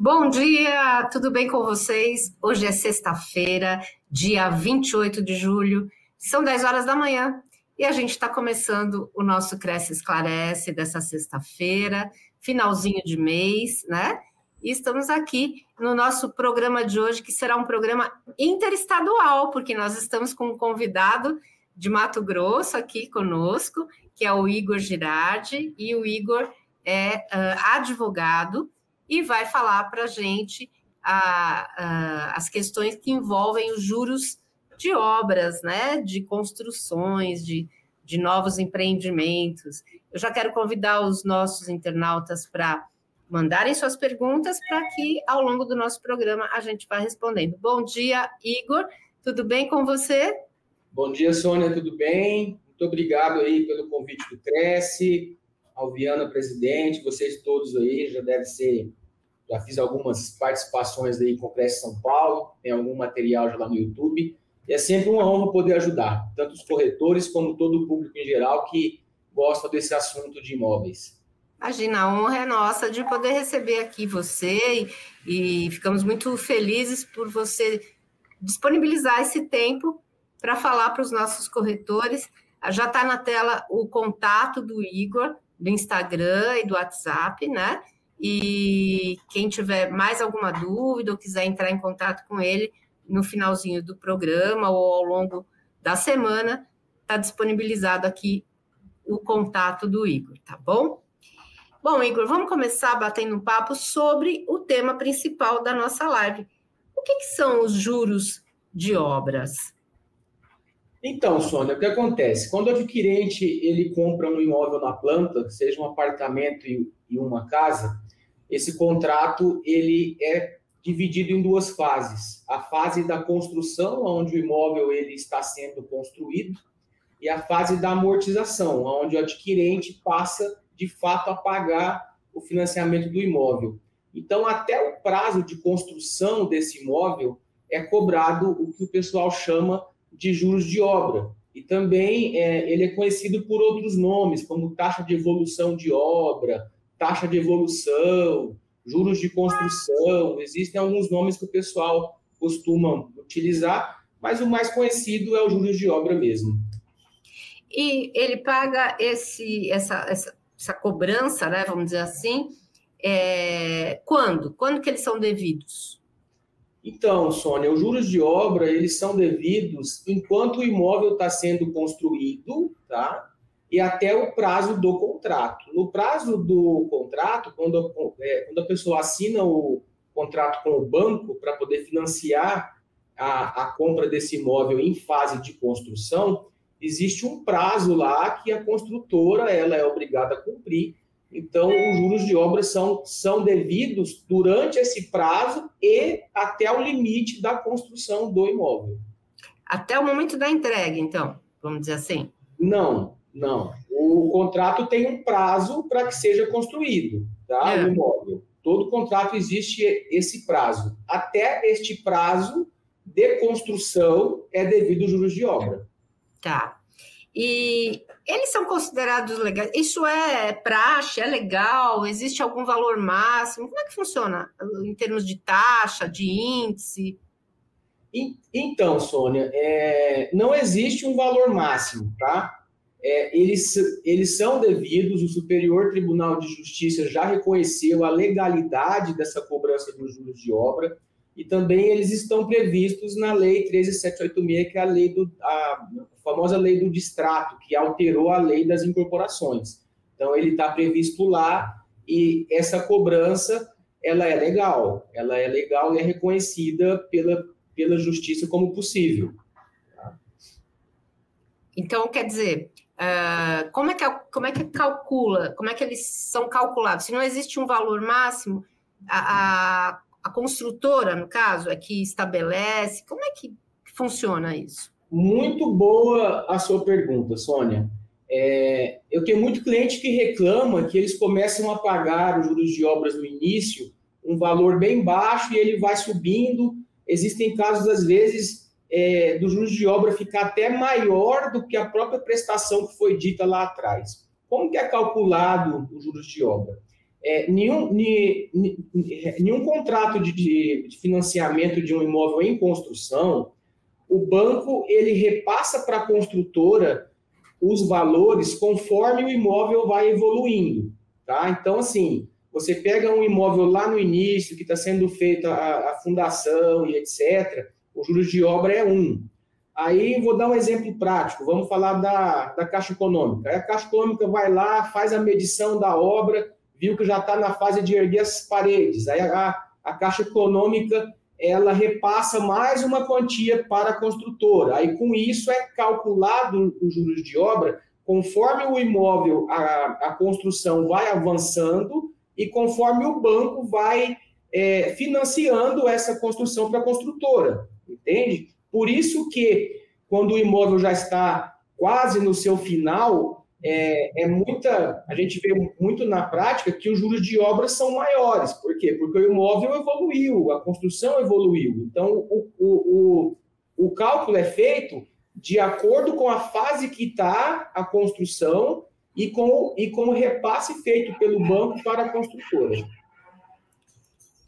Bom dia, tudo bem com vocês? Hoje é sexta-feira, dia 28 de julho, são 10 horas da manhã e a gente está começando o nosso Cresce Esclarece dessa sexta-feira, finalzinho de mês, né? E estamos aqui no nosso programa de hoje, que será um programa interestadual, porque nós estamos com um convidado de Mato Grosso aqui conosco, que é o Igor Girardi, e o Igor é uh, advogado e vai falar para a gente as questões que envolvem os juros de obras, né, de construções, de, de novos empreendimentos. Eu já quero convidar os nossos internautas para mandarem suas perguntas para que ao longo do nosso programa a gente vá respondendo. Bom dia, Igor. Tudo bem com você? Bom dia, Sônia. Tudo bem? Muito obrigado aí pelo convite do Cresce, Alviana, presidente, vocês todos aí já devem ser já fiz algumas participações aí com o Cresce São Paulo, tem algum material já lá no YouTube. E é sempre uma honra poder ajudar, tanto os corretores como todo o público em geral que gosta desse assunto de imóveis. Imagina, a honra é nossa de poder receber aqui você e, e ficamos muito felizes por você disponibilizar esse tempo para falar para os nossos corretores. Já está na tela o contato do Igor, do Instagram e do WhatsApp, né? E quem tiver mais alguma dúvida ou quiser entrar em contato com ele no finalzinho do programa ou ao longo da semana, está disponibilizado aqui o contato do Igor, tá bom? Bom, Igor, vamos começar batendo um papo sobre o tema principal da nossa live. O que, que são os juros de obras? Então, Sônia, o que acontece? Quando o adquirente ele compra um imóvel na planta, seja um apartamento e uma casa, esse contrato ele é dividido em duas fases. A fase da construção, onde o imóvel ele está sendo construído, e a fase da amortização, onde o adquirente passa de fato a pagar o financiamento do imóvel. Então, até o prazo de construção desse imóvel é cobrado o que o pessoal chama de juros de obra. E também é, ele é conhecido por outros nomes, como taxa de evolução de obra, taxa de evolução, juros de construção, existem alguns nomes que o pessoal costuma utilizar, mas o mais conhecido é o juros de obra mesmo. E ele paga esse, essa, essa, essa cobrança, né, vamos dizer assim, é, quando? Quando que eles são devidos? Então, Sônia, os juros de obra, eles são devidos enquanto o imóvel está sendo construído, tá? e até o prazo do contrato. No prazo do contrato, quando, é, quando a pessoa assina o contrato com o banco para poder financiar a, a compra desse imóvel em fase de construção, existe um prazo lá que a construtora ela é obrigada a cumprir. Então, os juros de obra são, são devidos durante esse prazo e até o limite da construção do imóvel. Até o momento da entrega, então, vamos dizer assim? Não, não. O contrato tem um prazo para que seja construído, tá? É. O imóvel. Todo contrato existe esse prazo. Até este prazo de construção é devido aos juros de obra. Tá. E eles são considerados legais? Isso é praxe? É legal? Existe algum valor máximo? Como é que funciona em termos de taxa, de índice? Então, Sônia, é, não existe um valor máximo, tá? é, eles, eles são devidos, o Superior Tribunal de Justiça já reconheceu a legalidade dessa cobrança dos juros de obra, e também eles estão previstos na Lei 13786, que é a lei do a famosa lei do distrato, que alterou a lei das incorporações. Então ele está previsto lá e essa cobrança ela é legal, ela é legal e é reconhecida pela, pela justiça como possível. Então, quer dizer, Uh, como, é que, como é que calcula, como é que eles são calculados? Se não existe um valor máximo, a, a, a construtora, no caso, é que estabelece, como é que funciona isso? Muito boa a sua pergunta, Sônia. É, eu tenho muito cliente que reclama que eles começam a pagar os juros de obras no início, um valor bem baixo, e ele vai subindo. Existem casos, às vezes, é, do juros de obra ficar até maior do que a própria prestação que foi dita lá atrás. Como que é calculado os juros de obra? É, nenhum, ni, ni, nenhum contrato de, de, financiamento de um imóvel em construção, o banco ele repassa para a construtora os valores conforme o imóvel vai evoluindo, tá? Então, assim, você pega um imóvel lá no início, que está sendo feita a, a, fundação e etc., o juros de obra é um. Aí vou dar um exemplo prático, vamos falar da, da Caixa Econômica. Aí a Caixa Econômica vai lá, faz a medição da obra, viu que já está na fase de erguer as paredes. Aí a, a Caixa Econômica ela repassa mais uma quantia para a construtora. Aí com isso é calculado os juros de obra conforme o imóvel, a, a construção vai avançando e conforme o banco vai é, financiando essa construção para a construtora, entende? Por isso que quando o imóvel já está quase no seu final, é, é, muita. A gente vê muito na prática que os juros de obras são maiores. Por quê? Porque o imóvel evoluiu, a construção evoluiu. Então, o, o, o, o cálculo é feito de acordo com a fase que está a construção e com, e com o repasse feito pelo banco para a construtora.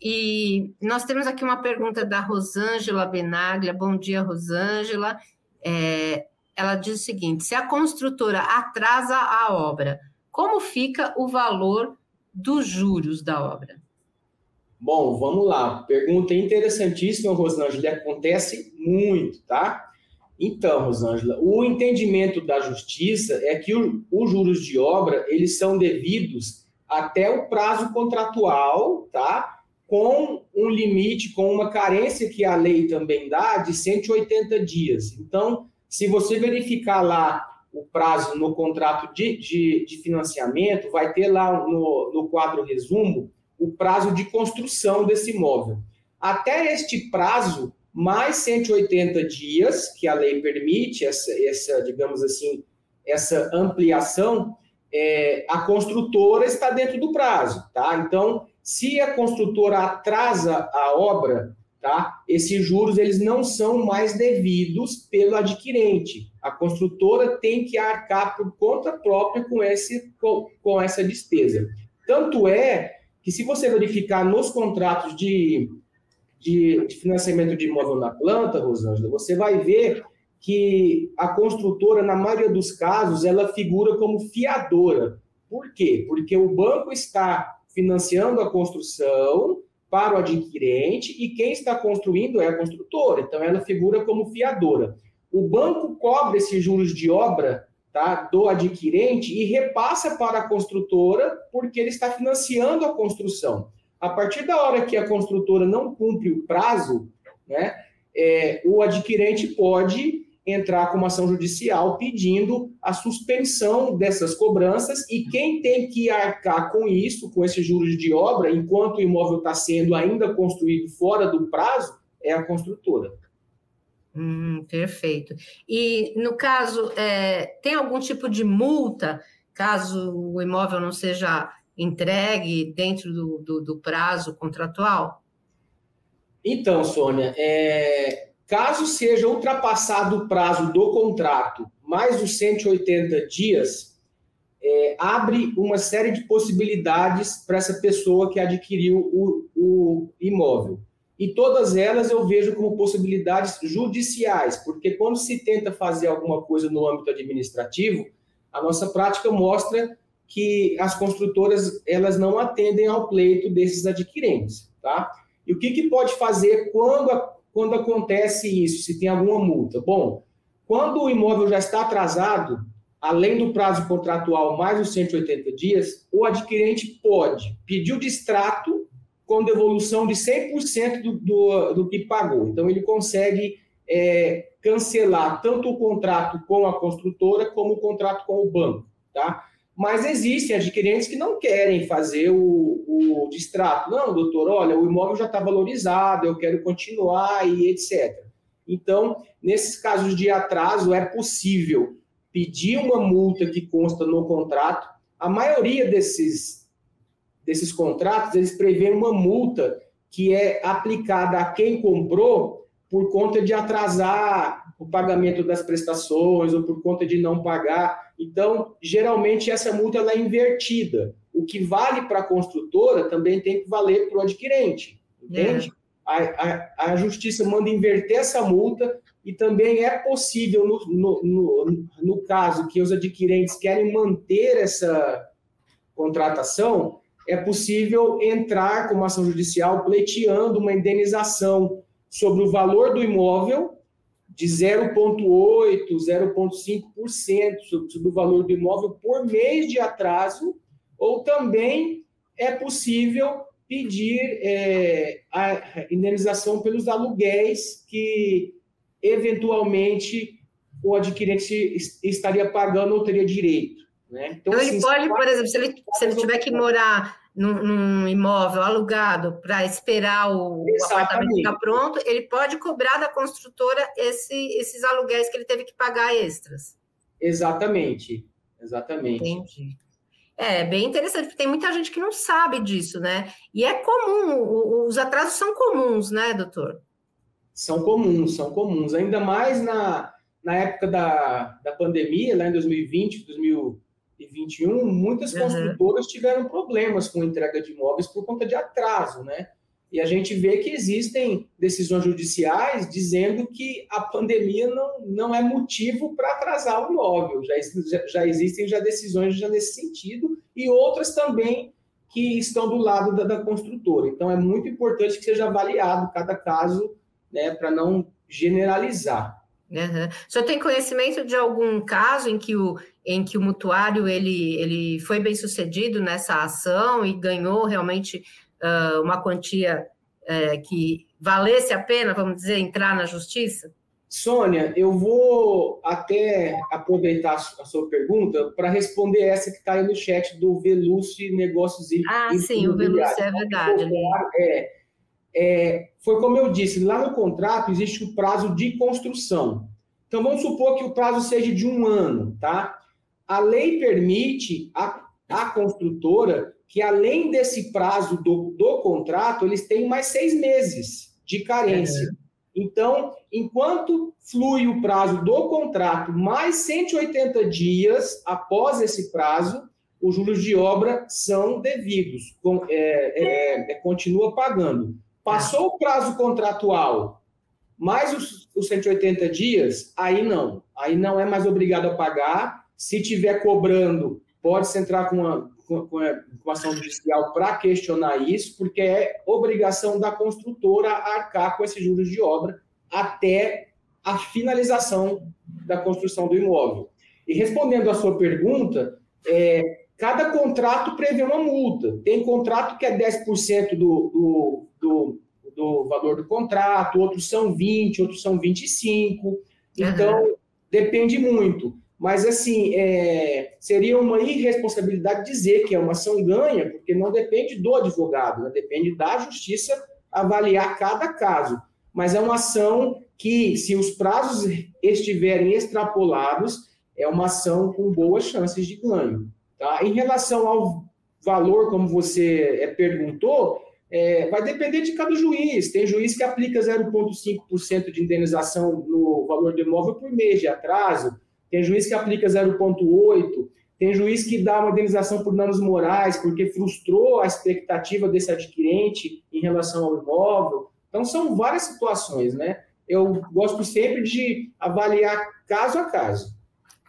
E nós temos aqui uma pergunta da Rosângela Benaglia. Bom dia, Rosângela. É, ela diz o seguinte: se a construtora atrasa a obra, como fica o valor dos juros da obra? Bom, vamos lá. Pergunta interessantíssima, Rosângela, acontece muito, tá? Então, Rosângela, o entendimento da justiça é que os juros de obra, eles são devidos até o prazo contratual, tá? Com um limite, com uma carência que a lei também dá de 180 dias. Então, se você verificar lá o prazo no contrato de, de, de financiamento, vai ter lá no, no quadro resumo o prazo de construção desse imóvel. Até este prazo, mais 180 dias, que a lei permite, essa, essa digamos assim, essa ampliação, é, a construtora está dentro do prazo, tá? Então, se a construtora atrasa a obra, tá? Esses juros eles não são mais devidos pelo adquirente. A construtora tem que arcar por conta própria com, esse, com, com essa despesa. Tanto é que se você verificar nos contratos de, de, de financiamento de imóvel na planta, Rosângela, você vai ver que a construtora, na maioria dos casos, ela figura como fiadora. Por quê? Porque o banco está financiando a construção, para o adquirente e quem está construindo é a construtora, então ela figura como fiadora. O banco cobra esses juros de obra tá, do adquirente e repassa para a construtora porque ele está financiando a construção. A partir da hora que a construtora não cumpre o prazo, né, é, o adquirente pode entrar com uma ação judicial pedindo a suspensão dessas cobranças e quem tem que arcar com isso, com esses juros de obra, enquanto o imóvel está sendo ainda construído fora do prazo, é a construtora. Hum, perfeito. E no caso, é, tem algum tipo de multa caso o imóvel não seja entregue dentro do, do, do prazo contratual? Então, Sônia, é, Caso seja ultrapassado o prazo do contrato, mais os 180 dias, é, abre uma série de possibilidades para essa pessoa que adquiriu o, o imóvel. E todas elas eu vejo como possibilidades judiciais, porque quando se tenta fazer alguma coisa no âmbito administrativo, a nossa prática mostra que as construtoras elas não atendem ao pleito desses adquirentes, tá? E o que, que pode fazer quando a, quando acontece isso, se tem alguma multa? Bom, quando o imóvel já está atrasado, além do prazo contratual mais os 180 dias, o adquirente pode pedir o distrato com devolução de 100% do, do, do que pagou. Então, ele consegue é, cancelar tanto o contrato com a construtora como o contrato com o banco. Tá? Mas existem adquirentes que não querem fazer o, o distrato. Não, doutor, olha, o imóvel já está valorizado, eu quero continuar e etc. Então, nesses casos de atraso, é possível pedir uma multa que consta no contrato. A maioria desses, desses contratos, eles prevêem uma multa que é aplicada a quem comprou por conta de atrasar o pagamento das prestações ou por conta de não pagar. Então, geralmente essa multa ela é invertida. O que vale para a construtora também tem que valer para o adquirente, entende? É. A, a, a, justiça manda inverter essa multa e também é possível, no, no, no, no caso que os adquirentes querem manter essa contratação, é possível entrar com uma ação judicial pleiteando uma indenização sobre o valor do imóvel de 0,8%, 0,5% sobre o valor do imóvel por mês de atraso, ou também é possível pedir é, a indenização pelos aluguéis que eventualmente o adquirente estaria pagando ou teria direito. Né? Então, então assim, ele pode, por exemplo, se ele, se ele tiver que morar num, num imóvel alugado para esperar o, o, apartamento ficar pronto, ele pode cobrar da construtora esse, esses aluguéis que ele teve que pagar extras. Exatamente, exatamente. Entendi. É bem interessante, porque tem muita gente que não sabe disso, né? E é comum, os atrasos são comuns, né, doutor? São comuns, são comuns. Ainda mais na, na época da, da pandemia, lá em 2020, 2000 2021, muitas uhum. construtoras tiveram problemas com entrega de imóveis por conta de atraso, né? E a gente vê que existem decisões judiciais dizendo que a pandemia não, não é motivo para atrasar o imóvel. Já, já, já, existem já decisões já nesse sentido e outras também que estão do lado da, da construtora. Então, é muito importante que seja avaliado cada caso né, para não generalizar. Uhum. O senhor tem conhecimento de algum caso em que o, em que o mutuário ele, ele foi bem sucedido nessa ação e ganhou realmente uh, uma quantia uh, que valesse a pena, vamos dizer, entrar na justiça? Sônia, eu vou até aproveitar a sua pergunta para responder essa que está aí no chat do Veluce Negócios e Ah, sim, o Veluce é verdade. É, é, foi como eu disse, lá no contrato existe o prazo de construção. Então, vamos supor que o prazo seja de um ano, tá? A lei permite a, a construtora que, além desse prazo do, do contrato, eles têm mais seis meses de carência. É. Então, enquanto flui o prazo do contrato, mais 180 dias após esse prazo, os juros de obra são devidos, é, é, é, continua pagando. Passou o prazo contratual, mais os, os 180 dias, aí não. Aí não é mais obrigado a pagar. Se tiver cobrando, pode-se entrar com uma, com, com ação judicial para questionar isso, porque é obrigação da construtora arcar com esses juros de obra até a finalização da construção do imóvel. E respondendo à sua pergunta, é, cada contrato prevê uma multa. Tem contrato que é 10% do, do, do, do, valor do contrato, outros são 20%, outros são 25%. Então, uhum. depende muito. Mas, assim, é, seria uma irresponsabilidade dizer que é uma ação ganha, porque não depende do advogado, né? depende da justiça avaliar cada caso. Mas é uma ação que, se os prazos estiverem extrapolados, é uma ação com boas chances de ganho. Tá? Em relação ao valor, como você é, perguntou, é, vai depender de cada juiz. Tem juiz que aplica 0,5% de indenização no valor do imóvel por mês de atraso, tem juiz que aplica 0,8%, tem juiz que dá uma indenização por danos morais, porque frustrou a expectativa desse adquirente em relação ao imóvel. Então, são várias situações, né? Eu gosto sempre de avaliar caso a caso.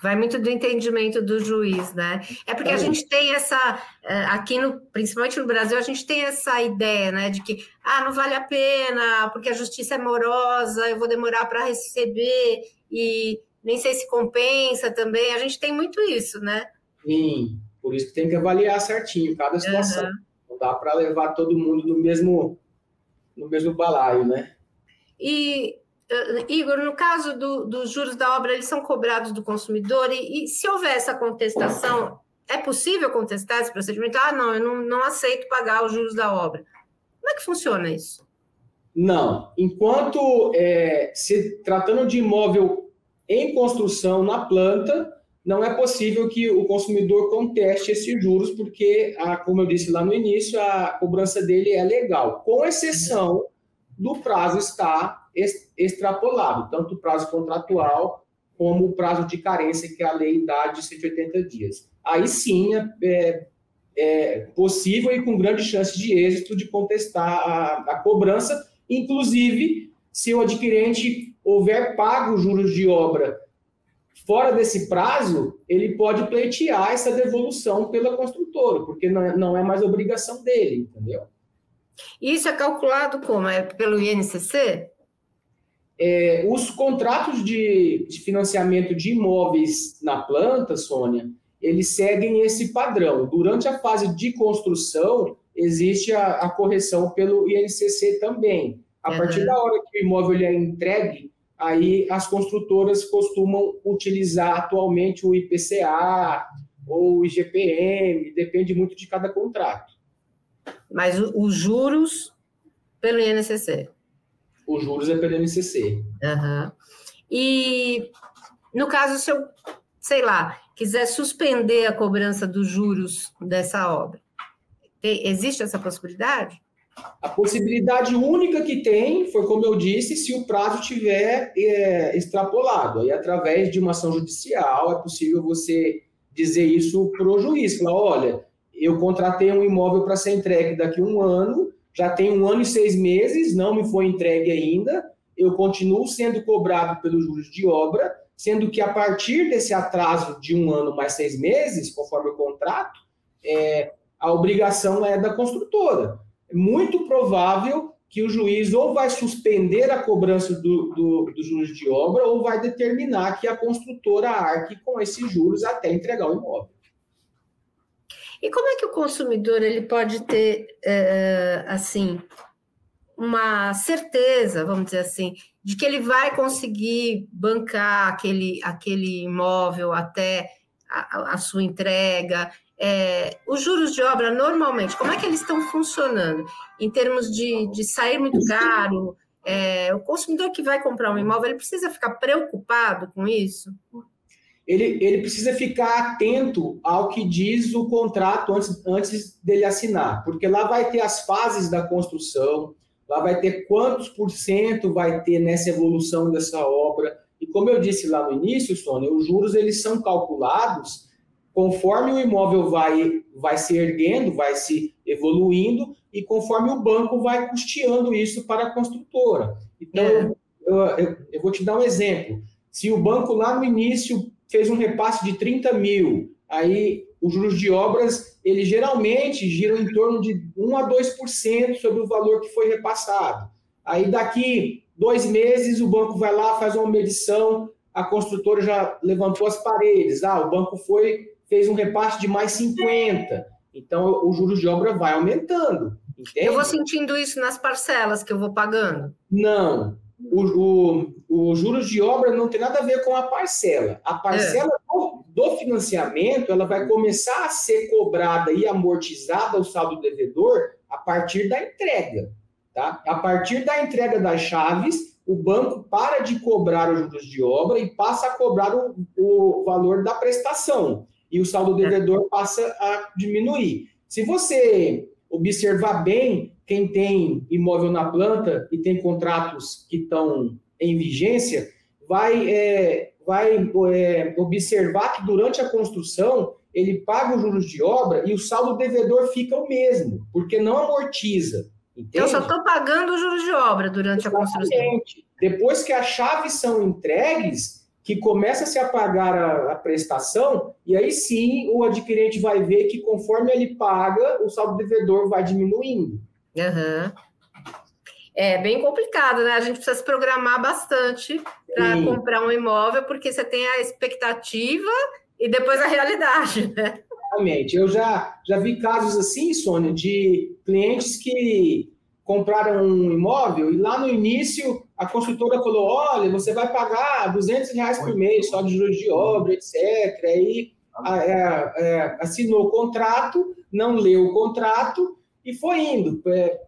Vai muito do entendimento do juiz, né? É porque a gente tem essa, é, aqui no, principalmente no Brasil, a gente tem essa ideia, né, de que ah, não vale a pena, porque a justiça é morosa, eu vou demorar para receber e nem sei se compensa também. A gente tem muito isso, né? Sim, por isso que tem que avaliar certinho cada situação. Uhum. Não dá para levar todo mundo no mesmo no mesmo balaio, né? E Igor, no caso do, dos juros da obra, eles são cobrados do consumidor, e, e, se houver essa contestação, é possível contestar esse procedimento? Ah, não, eu não, não aceito pagar os juros da obra. Como é que funciona isso? Não. Enquanto é, se tratando de imóvel em construção na planta, não é possível que o consumidor conteste esses juros, porque, a, como eu disse lá no início, a cobrança dele é legal, com exceção do prazo estar extrapolado, tanto o prazo contratual como o prazo de carência que a lei dá de 180 dias. Aí sim é, é, é, possível e com grande chance de êxito de contestar a, a cobrança, inclusive se o adquirente houver pago juros de obra fora desse prazo, ele pode pleitear essa devolução pela construtora, porque não é, é mais obrigação dele, entendeu? Isso é calculado como? É pelo INCC? É, os contratos de, de, financiamento de imóveis na planta, Sônia, eles seguem esse padrão. Durante a fase de construção, existe a, a correção pelo INCC também. A uhum. partir da hora que o imóvel é entregue, aí as construtoras costumam utilizar atualmente o IPCA ou o IGPM, depende muito de cada contrato. Mas os juros pelo INCC? Os juros é pelo INCC. Uhum. E no caso, se eu, sei lá, quiser suspender a cobrança dos juros dessa obra, tem, existe essa possibilidade? A possibilidade única que tem foi, como eu disse, se o prazo tiver é, extrapolado. Aí, através de uma ação judicial, é possível você dizer isso para o juiz. Falar, olha, eu contratei um imóvel para ser entregue daqui a um ano, já tem um ano e seis meses, não me foi entregue ainda, eu continuo sendo cobrado pelos juros de obra, sendo que a partir desse atraso de um ano mais seis meses, conforme o contrato, é, a obrigação é da construtora é muito provável que o juiz ou vai suspender a cobrança do, do, dos juros de obra ou vai determinar que a construtora arque com esses juros até entregar o imóvel. E como é que o consumidor ele pode ter, é, assim, uma certeza, vamos dizer assim, de que ele vai conseguir bancar aquele, aquele imóvel até a, a sua entrega? É, os juros de obra, normalmente, como é que eles estão funcionando? Em termos de, de sair muito caro, é, o consumidor que vai comprar um imóvel, ele precisa ficar preocupado com isso? Ele, ele precisa ficar atento ao que diz o contrato antes, antes dele assinar, porque lá vai ter as fases da construção, lá vai ter quantos por cento vai ter nessa evolução dessa obra. E como eu disse lá no início, Sônia, os juros eles são calculados conforme o imóvel vai, vai se erguendo, vai se evoluindo, e conforme o banco vai custeando isso para a construtora. Então, é. eu, eu, eu, vou te dar um exemplo. Se o banco lá no início fez um repasse de 30 mil, aí os juros de obras, eles geralmente giram em torno de 1 a 2% sobre o valor que foi repassado. Aí daqui dois meses o banco vai lá, faz uma medição, a construtora já levantou as paredes, ah, o banco foi fez um repasse de mais 50. Então, o juros de obra vai aumentando. Entende? Eu vou sentindo isso nas parcelas que eu vou pagando? Não. O, o, o juros de obra não tem nada a ver com a parcela. A parcela é. do, do, financiamento ela vai começar a ser cobrada e amortizada ao saldo devedor a partir da entrega. Tá? A partir da entrega das chaves, o banco para de cobrar os juros de obra e passa a cobrar o, o valor da prestação e o saldo devedor passa a diminuir. Se você observar bem, quem tem imóvel na planta e tem contratos que estão em vigência, vai, é, vai é, observar que durante a construção ele paga os juros de obra e o saldo devedor fica o mesmo, porque não amortiza. Entende? Eu só estou pagando os juros de obra durante Exatamente. a construção. Depois que as chaves são entregues, que começa a se apagar a, a, prestação, e aí sim o adquirente vai ver que conforme ele paga, o saldo devedor vai diminuindo. Uhum. É bem complicado, né? A gente precisa se programar bastante para comprar um imóvel, porque você tem a expectativa e depois a realidade, né? Exatamente. Eu já, já vi casos assim, Sônia, de clientes que compraram um imóvel e lá no início a construtora falou, olha, você vai pagar 200 reais por mês só de juros de obra, etc. Aí é, é, assinou o contrato, não leu o contrato e foi indo. É,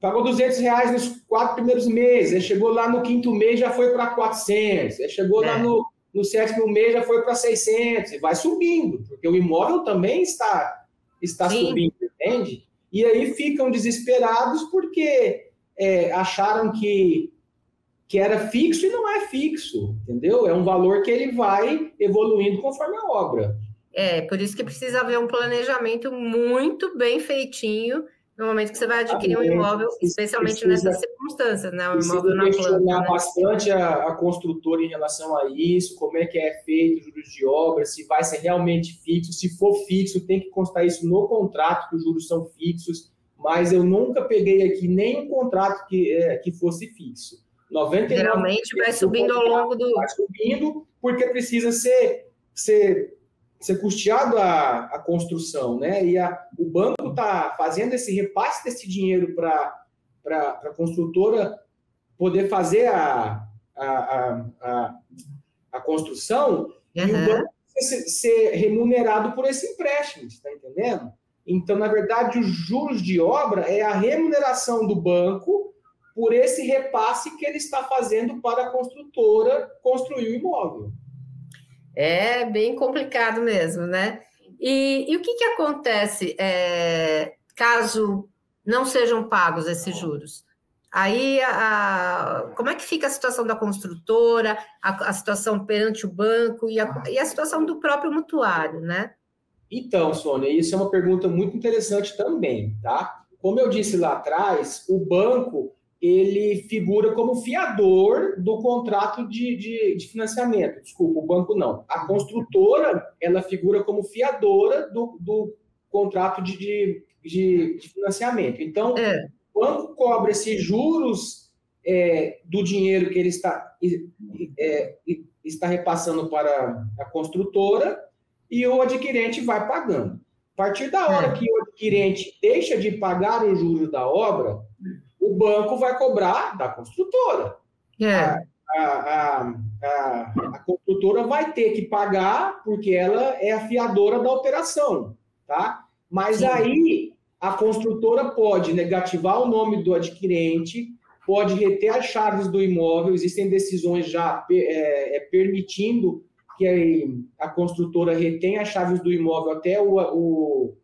pagou 200 reais nos quatro primeiros meses, aí chegou lá no quinto mês já foi para 400, aí chegou lá é. no, no sétimo mês já foi para 600, e vai subindo, porque o imóvel também está, está subindo, entende? E aí ficam desesperados porque é, acharam que, que era fixo e não é fixo, entendeu? É um valor que ele vai evoluindo conforme a obra. É, por isso que precisa haver um planejamento muito bem feitinho no momento que você vai adquirir um imóvel, especialmente precisa, nessas circunstâncias, né? Um imóvel na planta. Né? bastante a, a, construtora em relação a isso, como é que é feito os juros de obra, se vai ser realmente fixo, se for fixo, tem que constar isso no contrato, que os juros são fixos, mas eu nunca peguei aqui nenhum contrato que, é, que fosse fixo. 99 Geralmente vai subindo ao longo do. Vai subindo, porque precisa ser, ser ser custeado a, a construção, né? E a, o banco está fazendo esse repasse desse dinheiro para a construtora poder fazer a, a, a, a construção uhum. e o banco ser, ser remunerado por esse empréstimo, está entendendo? Então, na verdade, os juros de obra é a remuneração do banco por esse repasse que ele está fazendo para a construtora construir o imóvel. É bem complicado mesmo, né? E, e o que, que acontece é, caso não sejam pagos esses juros? Aí, a, como é que fica a situação da construtora, a, a situação perante o banco e a, e a situação do próprio mutuário, né? Então, Sônia, isso é uma pergunta muito interessante também, tá? Como eu disse lá atrás, o banco ele figura como fiador do contrato de, de, de, financiamento. Desculpa, o banco não. A construtora, ela figura como fiadora do, do contrato de, de, de, financiamento. Então, é. o banco cobra esses juros é, do dinheiro que ele está, é, está repassando para a construtora e o adquirente vai pagando. A partir da hora é. que o adquirente deixa de pagar os juros da obra, o banco vai cobrar da construtora. É. A, a, a, a, construtora vai ter que pagar porque ela é a fiadora da operação, tá? Mas Sim. aí a construtora pode negativar o nome do adquirente, pode reter as chaves do imóvel, existem decisões já é, é, permitindo que a, construtora retenha as chaves do imóvel até o, o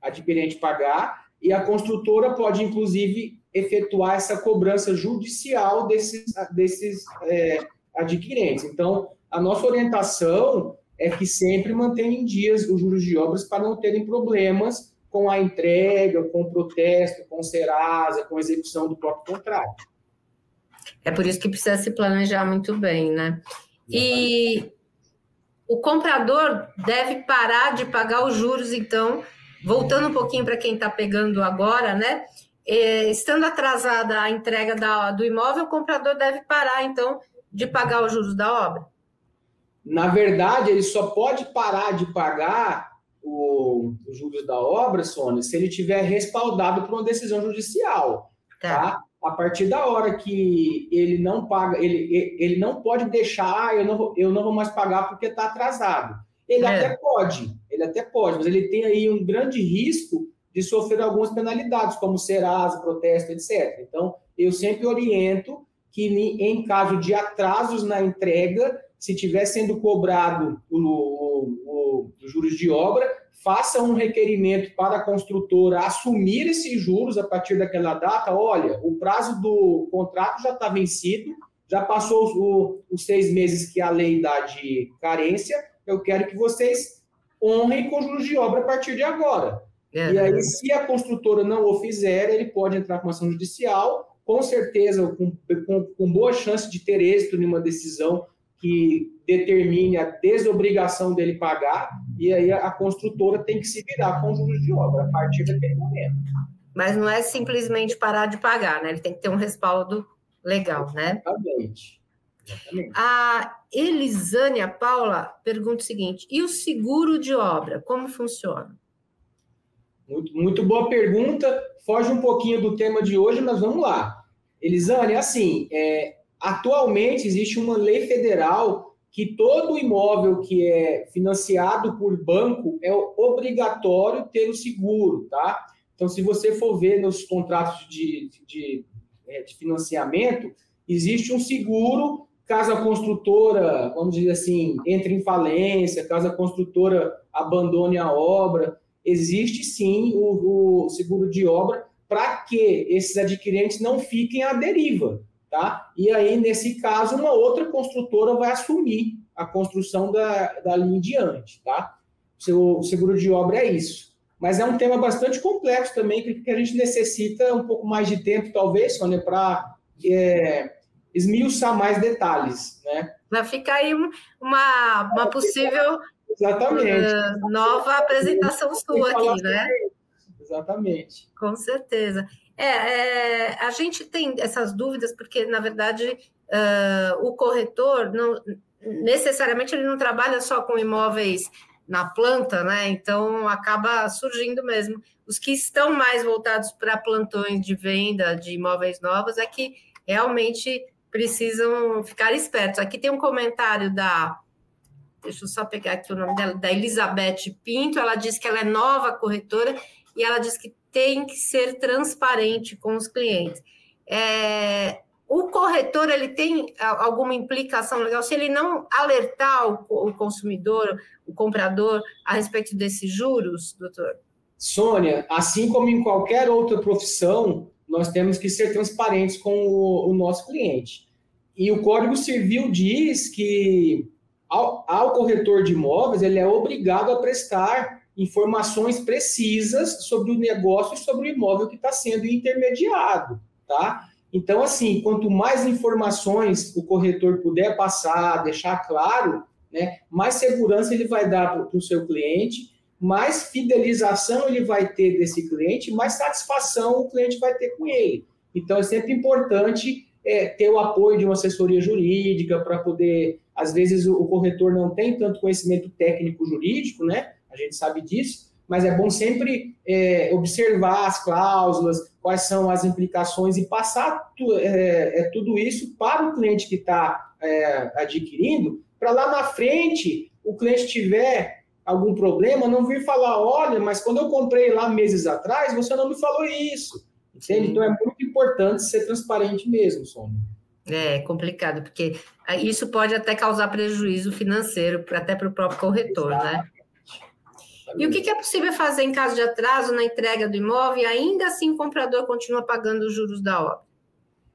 adquirente pagar, e a construtora pode, inclusive, efetuar essa cobrança judicial desses, desses é, adquirentes. Então, a nossa orientação é que sempre mantenha em dias os juros de obras para não terem problemas com a entrega, com o protesto, com o Serasa, com a execução do próprio contrato. É por isso que precisa se planejar muito bem, né? E o comprador deve parar de pagar os juros, então, voltando um pouquinho para quem está pegando agora, né? É, estando atrasada a entrega da, do imóvel, o comprador deve parar, então, de pagar os juros da obra? Na verdade, ele só pode parar de pagar o, os juros da obra, Sônia, se ele tiver respaldado por uma decisão judicial. Tá. tá? A partir da hora que ele não paga, ele, ele não pode deixar, ah, eu não, eu não vou mais pagar porque está atrasado. Ele é. até pode, ele até pode, mas ele tem aí um grande risco de sofrer algumas penalidades, como Serasa, protesto, etc. Então, eu sempre oriento que, em caso de atrasos na entrega, se estiver sendo cobrado o, o, o, os juros de obra, faça um requerimento para a construtora assumir esses juros a partir daquela data. Olha, o prazo do contrato já está vencido, já passou os, os seis meses que a lei dá de carência, eu quero que vocês honrem com juros de obra a partir de agora. É, e aí, né? se a construtora não o fizer, ele pode entrar com ação judicial, com certeza, com, com, com boa chance de ter êxito em uma decisão que determine a desobrigação dele pagar, e aí a, construtora tem que se virar com juros de obra a partir daquele momento. Mas não é simplesmente parar de pagar, né? Ele tem que ter um respaldo legal, né? Exatamente. Exatamente. A Elisânia Paula pergunta o seguinte: e o seguro de obra, como funciona? Muito, muito boa pergunta. Foge um pouquinho do tema de hoje, mas vamos lá. Elisane, assim, é, atualmente existe uma lei federal que todo imóvel que é financiado por banco é obrigatório ter o seguro, tá? Então, se você for ver nos contratos de, de, é, de financiamento, existe um seguro caso a construtora, vamos dizer assim, entre em falência, caso a construtora abandone a obra existe sim o, o seguro de obra para que esses adquirentes não fiquem à deriva, tá? E aí, nesse caso, uma outra construtora vai assumir a construção da, da linha em diante, tá? seu seguro de obra é isso. Mas é um tema bastante complexo também, que a gente necessita um pouco mais de tempo, talvez, Sônia, para é, esmiuçar mais detalhes, né? Vai ficar aí uma, uma possível Exatamente. Uh, nova apresentação sua aqui, né? Exatamente. Com certeza. É, é, a gente tem essas dúvidas porque, na verdade, uh, o corretor não necessariamente ele não trabalha só com imóveis na planta, né? Então acaba surgindo mesmo. Os que estão mais voltados para plantões de venda de imóveis novos é que realmente precisam ficar espertos. Aqui tem um comentário da deixa eu só pegar aqui o nome dela, da Elizabeth Pinto, ela diz que ela é nova corretora e ela diz que tem que ser transparente com os clientes. É, o corretor ele tem alguma implicação legal se ele não alertar o, o consumidor, o comprador, a respeito desses juros, doutor? Sônia, assim como em qualquer outra profissão, nós temos que ser transparentes com o, o nosso cliente. E o Código Civil diz que ao, ao corretor de imóveis, ele é obrigado a prestar informações precisas sobre o negócio e sobre o imóvel que está sendo intermediado, tá? Então, assim, quanto mais informações o corretor puder passar, deixar claro, né, mais segurança ele vai dar para o seu cliente, mais fidelização ele vai ter desse cliente, mais satisfação o cliente vai ter com ele. Então, é sempre importante é, ter o apoio de uma assessoria jurídica para poder às vezes o, corretor não tem tanto conhecimento técnico jurídico, né? A gente sabe disso, mas é bom sempre é, observar as cláusulas, quais são as implicações e passar tu, é, é, tudo isso para o cliente que está é, adquirindo, para lá na frente o cliente tiver algum problema, não vir falar, olha, mas quando eu comprei lá meses atrás, você não me falou isso. Entende? Então é muito importante ser transparente mesmo, Sônia. É complicado, porque isso pode até causar prejuízo financeiro, até para o próprio corretor, né? E o que é possível fazer em caso de atraso na entrega do imóvel e ainda assim o comprador continua pagando os juros da obra?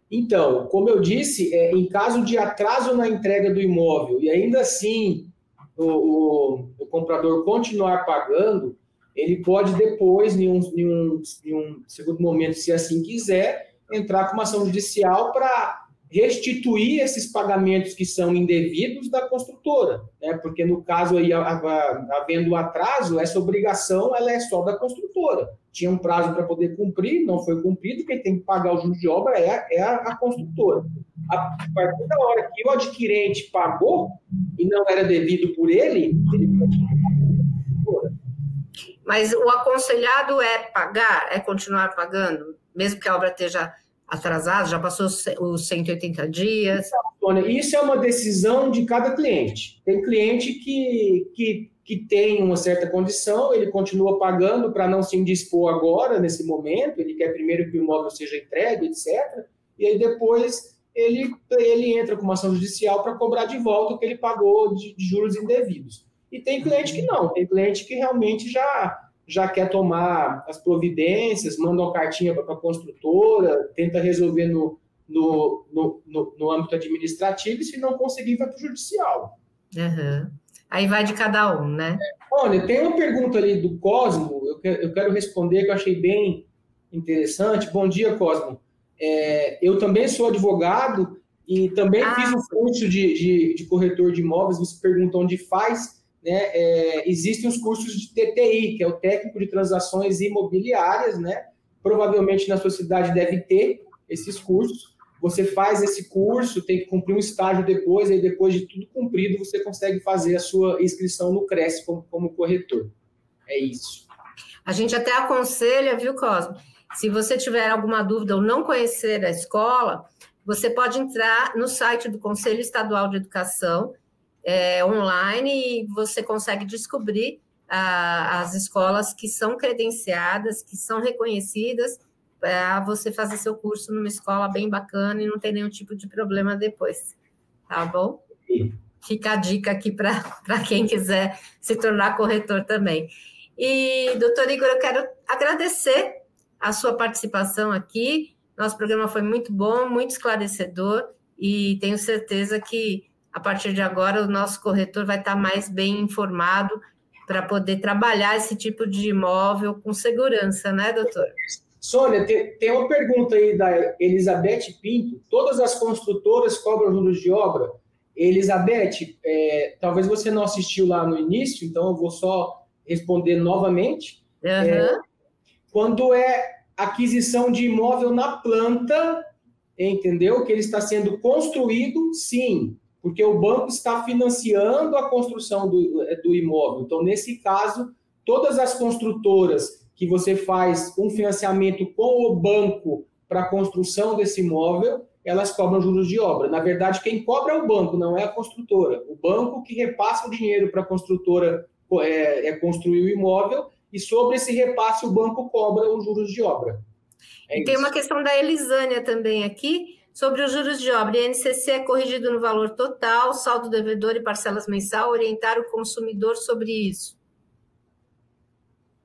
Então, como eu disse, é, em caso de atraso na entrega do imóvel e ainda assim o, o, o comprador continuar pagando, ele pode depois, em um, em, um, em um segundo momento, se assim quiser, entrar com uma ação judicial para restituir esses pagamentos que são indevidos da construtora, né? Porque no caso aí havendo atraso, essa obrigação ela é só da construtora. Tinha um prazo para poder cumprir, não foi cumprido, quem tem que pagar o juros de obra é, é a, a, construtora. A partir da hora que o adquirente pagou e não era devido por ele, ele Mas o aconselhado é pagar, é continuar pagando, mesmo que a obra esteja atrasado, já passou os 180 dias? Isso é uma decisão de cada cliente. Tem cliente que, que, que tem uma certa condição, ele continua pagando para não se indispor agora, nesse momento, ele quer primeiro que o imóvel seja entregue, etc. E aí depois ele, ele entra com uma ação judicial para cobrar de volta o que ele pagou de, de juros indevidos. E tem cliente que não, tem cliente que realmente já já quer tomar as providências, manda uma cartinha para a construtora, tenta resolver no, no, no, no, no âmbito administrativo, e se não conseguir, vai para o judicial. Uhum. Aí vai de cada um, né? Olha, tem uma pergunta ali do Cosmo, eu quero, eu quero responder, que eu achei bem interessante. Bom dia, Cosmo. É, eu também sou advogado e também ah, fiz um curso de, de, de corretor de imóveis, você pergunta onde faz né, é, existem os cursos de TTI, que é o técnico de transações imobiliárias, né? Provavelmente na sua cidade deve ter esses cursos. Você faz esse curso, tem que cumprir um estágio depois, e depois de tudo cumprido, você consegue fazer a sua inscrição no CRES como, como corretor. É isso. A gente até aconselha, viu, Cosmo? Se você tiver alguma dúvida ou não conhecer a escola, você pode entrar no site do Conselho Estadual de Educação é, online e você consegue descobrir ah, as escolas que são credenciadas, que são reconhecidas para você fazer seu curso numa escola bem bacana e não ter nenhum tipo de problema depois. Tá bom? Fica a dica aqui para quem quiser se tornar corretor também. E, doutor Igor, eu quero agradecer a sua participação aqui. Nosso programa foi muito bom, muito esclarecedor, e tenho certeza que a partir de agora, o nosso corretor vai estar mais bem informado para poder trabalhar esse tipo de imóvel com segurança, né, doutor? Sônia, tem, tem uma pergunta aí da Elizabeth Pinto. Todas as construtoras cobram juros de obra? Elizabeth, é, talvez você não assistiu lá no início, então eu vou só responder novamente. Uhum. É, quando é aquisição de imóvel na planta, entendeu? Que ele está sendo construído, sim, porque o banco está financiando a construção do, do imóvel. Então, nesse caso, todas as construtoras que você faz um financiamento com o banco para a construção desse imóvel, elas cobram juros de obra. Na verdade, quem cobra é o banco, não é a construtora. O banco que repassa o dinheiro para a construtora é, é, construir o imóvel e sobre esse repasse o banco cobra os juros de obra. É e tem uma questão da Elisânia também aqui, sobre os juros de obra. INCC é corrigido no valor total, saldo devedor e parcelas mensal, orientar o consumidor sobre isso.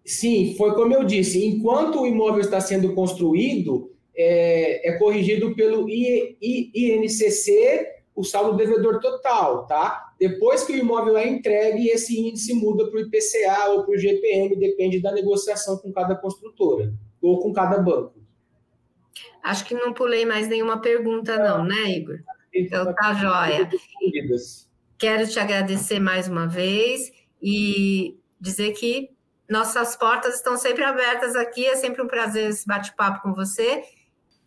Sim, foi como eu disse, enquanto o imóvel está sendo construído, é, é corrigido pelo I, I, INCC o saldo devedor total, tá? Depois que o imóvel é entregue, esse índice muda para o IPCA ou para o GPM, depende da negociação com cada construtora ou com cada banco. Acho que não pulei mais nenhuma pergunta, não, né, Igor? Então tá joia. Quero te agradecer mais uma vez e dizer que nossas portas estão sempre abertas aqui. É sempre um prazer esse bate-papo com você.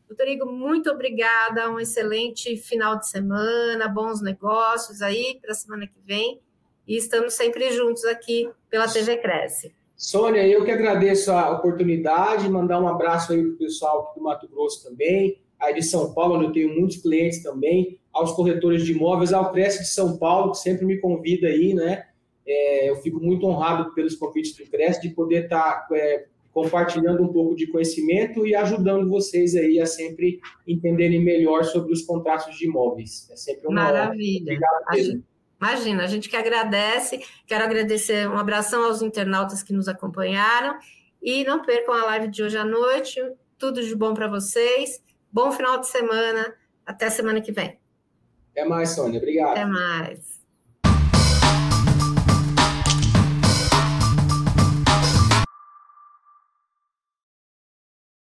Doutor Igor, muito obrigada. Um excelente final de semana, bons negócios aí para a semana que vem. E estamos sempre juntos aqui pela TV Cresce. Sônia, eu que agradeço a oportunidade, mandar um abraço aí para o pessoal do Mato Grosso também, aí de São Paulo, onde eu tenho muitos clientes também, aos corretores de imóveis, ao Cresce de São Paulo, que sempre me convida aí, né? É, eu fico muito honrado pelos convites do Cresce de poder estar tá, é, compartilhando um pouco de conhecimento e ajudando vocês aí a sempre entenderem melhor sobre os contratos de imóveis. É sempre uma Maravilha. Obrigado, Imagina, a gente que agradece, quero agradecer um abração aos internautas que nos acompanharam e não percam a live de hoje à noite. Tudo de bom para vocês. Bom final de semana. Até semana que vem. Até mais, Sônia. Obrigado. Até mais.